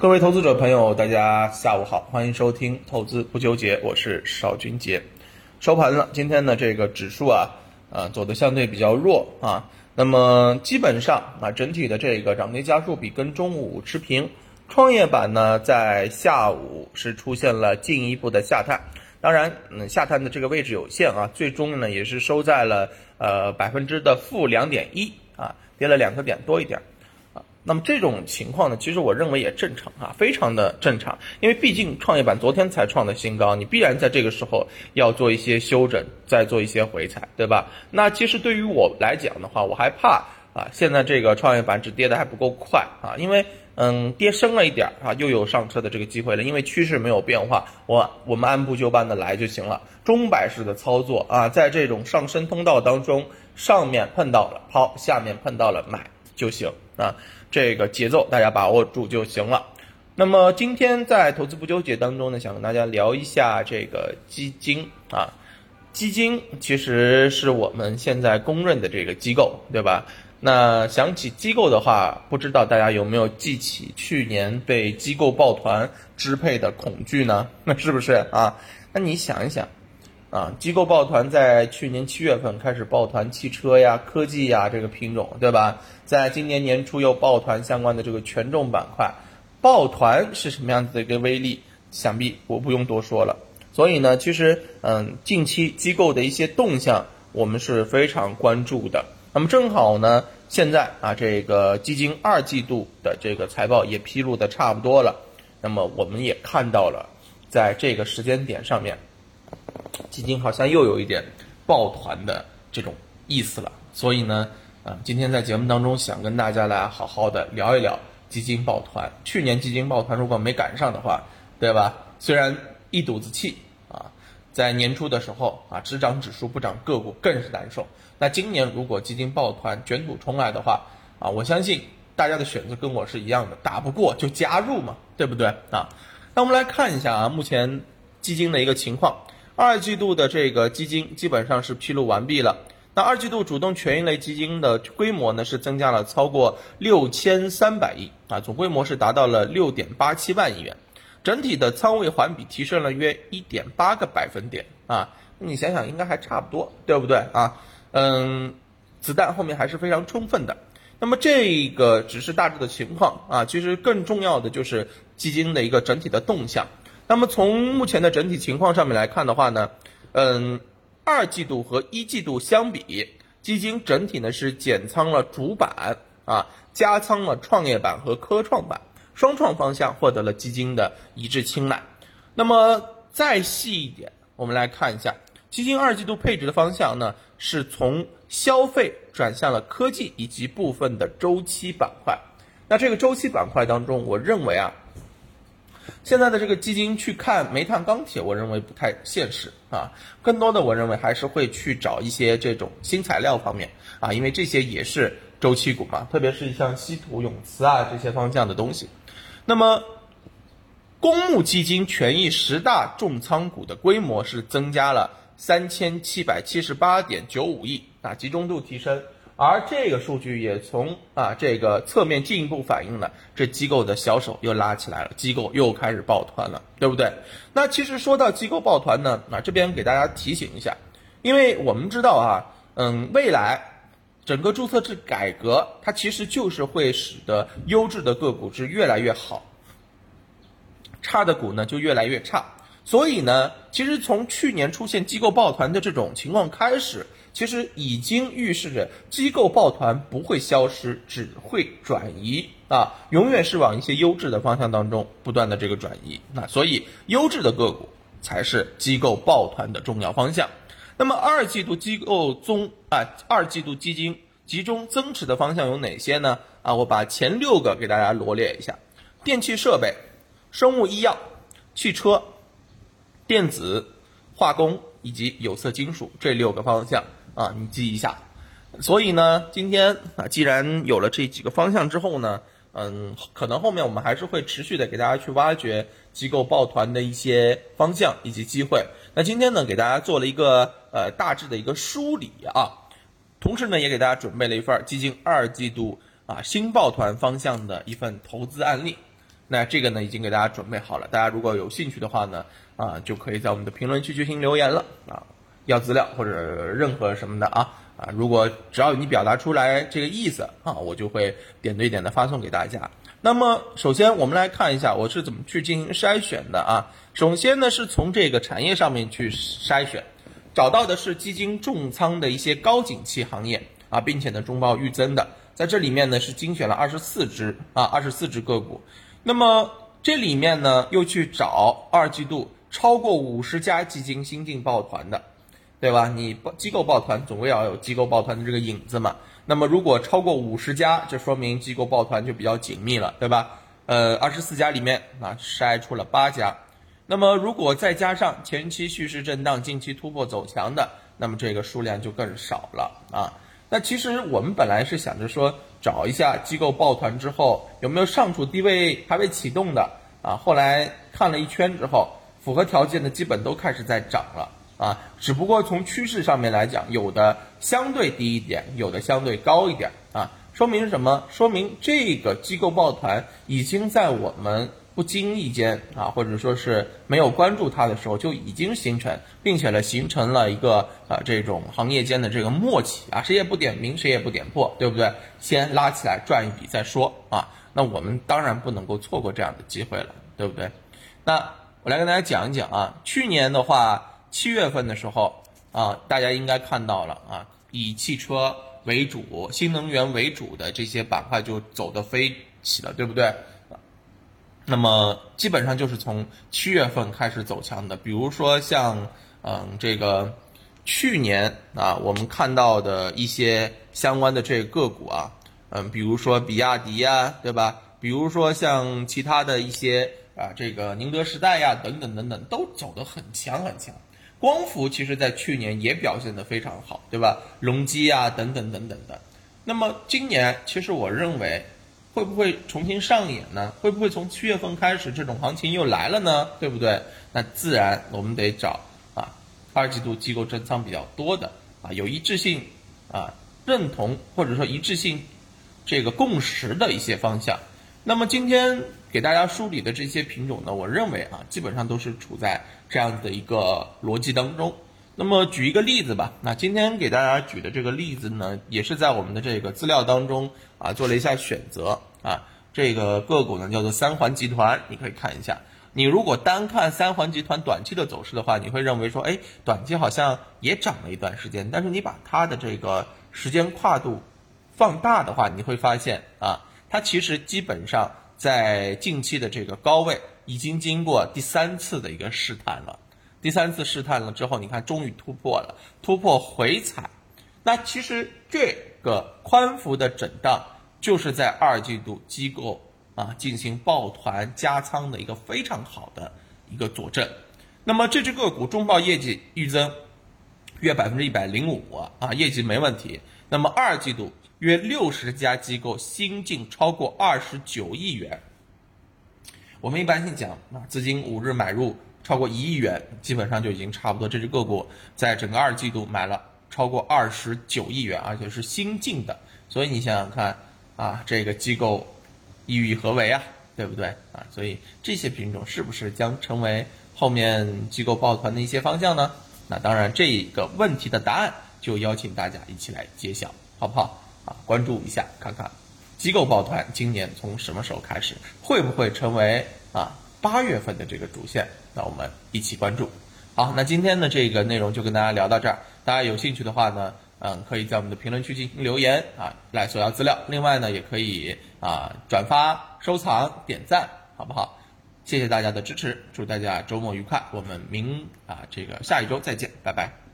各位投资者朋友，大家下午好，欢迎收听《投资不纠结》，我是邵军杰。收盘了，今天的这个指数啊，呃，走的相对比较弱啊。那么基本上啊，整体的这个涨跌家数比跟中午持平。创业板呢，在下午是出现了进一步的下探，当然，嗯，下探的这个位置有限啊，最终呢也是收在了呃百分之的负两点一啊，跌了两个点多一点。那么这种情况呢，其实我认为也正常啊，非常的正常，因为毕竟创业板昨天才创的新高，你必然在这个时候要做一些修整，再做一些回踩，对吧？那其实对于我来讲的话，我还怕啊，现在这个创业板指跌的还不够快啊，因为嗯，跌深了一点啊，又有上车的这个机会了，因为趋势没有变化，我我们按部就班的来就行了，钟摆式的操作啊，在这种上升通道当中，上面碰到了抛，下面碰到了买就行啊。这个节奏大家把握住就行了。那么今天在投资不纠结当中呢，想跟大家聊一下这个基金啊，基金其实是我们现在公认的这个机构，对吧？那想起机构的话，不知道大家有没有记起去年被机构抱团支配的恐惧呢？那是不是啊？那你想一想。啊，机构抱团在去年七月份开始抱团汽车呀、科技呀这个品种，对吧？在今年年初又抱团相关的这个权重板块，抱团是什么样子的一个威力？想必我不用多说了。所以呢，其实嗯，近期机构的一些动向我们是非常关注的。那么正好呢，现在啊，这个基金二季度的这个财报也披露的差不多了，那么我们也看到了，在这个时间点上面。基金好像又有一点抱团的这种意思了，所以呢，啊，今天在节目当中想跟大家来好好的聊一聊基金抱团。去年基金抱团如果没赶上的话，对吧？虽然一肚子气啊，在年初的时候啊，只涨指数不涨个股更是难受。那今年如果基金抱团卷土重来的话啊，我相信大家的选择跟我是一样的，打不过就加入嘛，对不对啊？那我们来看一下啊，目前基金的一个情况。二季度的这个基金基本上是披露完毕了。那二季度主动权益类基金的规模呢是增加了超过六千三百亿啊，总规模是达到了六点八七万亿元，整体的仓位环比提升了约一点八个百分点啊。你想想应该还差不多，对不对啊？嗯，子弹后面还是非常充分的。那么这个只是大致的情况啊，其实更重要的就是基金的一个整体的动向。那么从目前的整体情况上面来看的话呢，嗯，二季度和一季度相比，基金整体呢是减仓了主板啊，加仓了创业板和科创板，双创方向获得了基金的一致青睐。那么再细一点，我们来看一下，基金二季度配置的方向呢，是从消费转向了科技以及部分的周期板块。那这个周期板块当中，我认为啊。现在的这个基金去看煤炭、钢铁，我认为不太现实啊。更多的，我认为还是会去找一些这种新材料方面啊，因为这些也是周期股嘛，特别是像稀土、永磁啊这些方向的东西。那么，公募基金权益十大重仓股的规模是增加了三千七百七十八点九五亿啊，集中度提升。而这个数据也从啊这个侧面进一步反映了这机构的小手又拉起来了，机构又开始抱团了，对不对？那其实说到机构抱团呢，啊这边给大家提醒一下，因为我们知道啊，嗯，未来整个注册制改革，它其实就是会使得优质的个股是越来越好，差的股呢就越来越差。所以呢，其实从去年出现机构抱团的这种情况开始。其实已经预示着机构抱团不会消失，只会转移啊，永远是往一些优质的方向当中不断的这个转移。那所以优质的个股才是机构抱团的重要方向。那么二季度机构中啊，二季度基金集中增持的方向有哪些呢？啊，我把前六个给大家罗列一下：电气设备、生物医药、汽车、电子、化工以及有色金属这六个方向。啊，你记一下。所以呢，今天啊，既然有了这几个方向之后呢，嗯，可能后面我们还是会持续的给大家去挖掘机构抱团的一些方向以及机会。那今天呢，给大家做了一个呃大致的一个梳理啊，同时呢，也给大家准备了一份基金二季度啊新抱团方向的一份投资案例。那这个呢已经给大家准备好了，大家如果有兴趣的话呢，啊，就可以在我们的评论区进行留言了啊，要资料或者任何什么的啊啊，如果只要你表达出来这个意思啊，我就会点对点的发送给大家。那么首先我们来看一下我是怎么去进行筛选的啊，首先呢是从这个产业上面去筛选，找到的是基金重仓的一些高景气行业啊，并且呢中报预增的，在这里面呢是精选了二十四只啊，二十四只个股。那么这里面呢，又去找二季度超过五十家基金新进抱团的，对吧？你机构抱团总归要有机构抱团的这个影子嘛。那么如果超过五十家，这说明机构抱团就比较紧密了，对吧？呃，二十四家里面啊筛出了八家。那么如果再加上前期蓄势震荡、近期突破走强的，那么这个数量就更少了啊。那其实我们本来是想着说。找一下机构抱团之后有没有上处低位还未启动的啊？后来看了一圈之后，符合条件的基本都开始在涨了啊。只不过从趋势上面来讲，有的相对低一点，有的相对高一点啊。说明什么？说明这个机构抱团已经在我们。不经意间啊，或者说是没有关注它的时候，就已经形成，并且呢形成了一个啊这种行业间的这个默契啊，谁也不点名，谁也不点破，对不对？先拉起来赚一笔再说啊。那我们当然不能够错过这样的机会了，对不对？那我来跟大家讲一讲啊，去年的话，七月份的时候啊，大家应该看到了啊，以汽车为主、新能源为主的这些板块就走得飞起了，对不对？那么基本上就是从七月份开始走强的，比如说像嗯这个去年啊，我们看到的一些相关的这个个股啊，嗯，比如说比亚迪呀，对吧？比如说像其他的一些啊，这个宁德时代呀，等等等等，都走得很强很强。光伏其实在去年也表现得非常好，对吧？隆基啊，等等等等的。那么今年其实我认为。会不会重新上演呢？会不会从七月份开始这种行情又来了呢？对不对？那自然我们得找啊，二季度机构增仓比较多的啊，有一致性啊，认同或者说一致性这个共识的一些方向。那么今天给大家梳理的这些品种呢，我认为啊，基本上都是处在这样子的一个逻辑当中。那么举一个例子吧，那今天给大家举的这个例子呢，也是在我们的这个资料当中啊做了一下选择啊，这个个股呢叫做三环集团，你可以看一下。你如果单看三环集团短期的走势的话，你会认为说，哎，短期好像也涨了一段时间，但是你把它的这个时间跨度放大的话，你会发现啊，它其实基本上在近期的这个高位已经经过第三次的一个试探了。第三次试探了之后，你看终于突破了，突破回踩。那其实这个宽幅的震荡，就是在二季度机构啊进行抱团加仓的一个非常好的一个佐证。那么这只个股中报业绩预增约百分之一百零五啊，业绩没问题。那么二季度约六十家机构新进超过二十九亿元。我们一般性讲啊，资金五日买入。超过一亿元，基本上就已经差不多。这只个股在整个二季度买了超过二十九亿元，而且是新进的。所以你想想看啊，这个机构意欲何为啊？对不对啊？所以这些品种是不是将成为后面机构抱团的一些方向呢？那当然，这个问题的答案就邀请大家一起来揭晓，好不好？啊，关注一下，看看机构抱团今年从什么时候开始，会不会成为啊？八月份的这个主线，那我们一起关注。好，那今天的这个内容就跟大家聊到这儿。大家有兴趣的话呢，嗯，可以在我们的评论区进行留言啊，来索要资料。另外呢，也可以啊转发、收藏、点赞，好不好？谢谢大家的支持，祝大家周末愉快。我们明啊这个下一周再见，拜拜。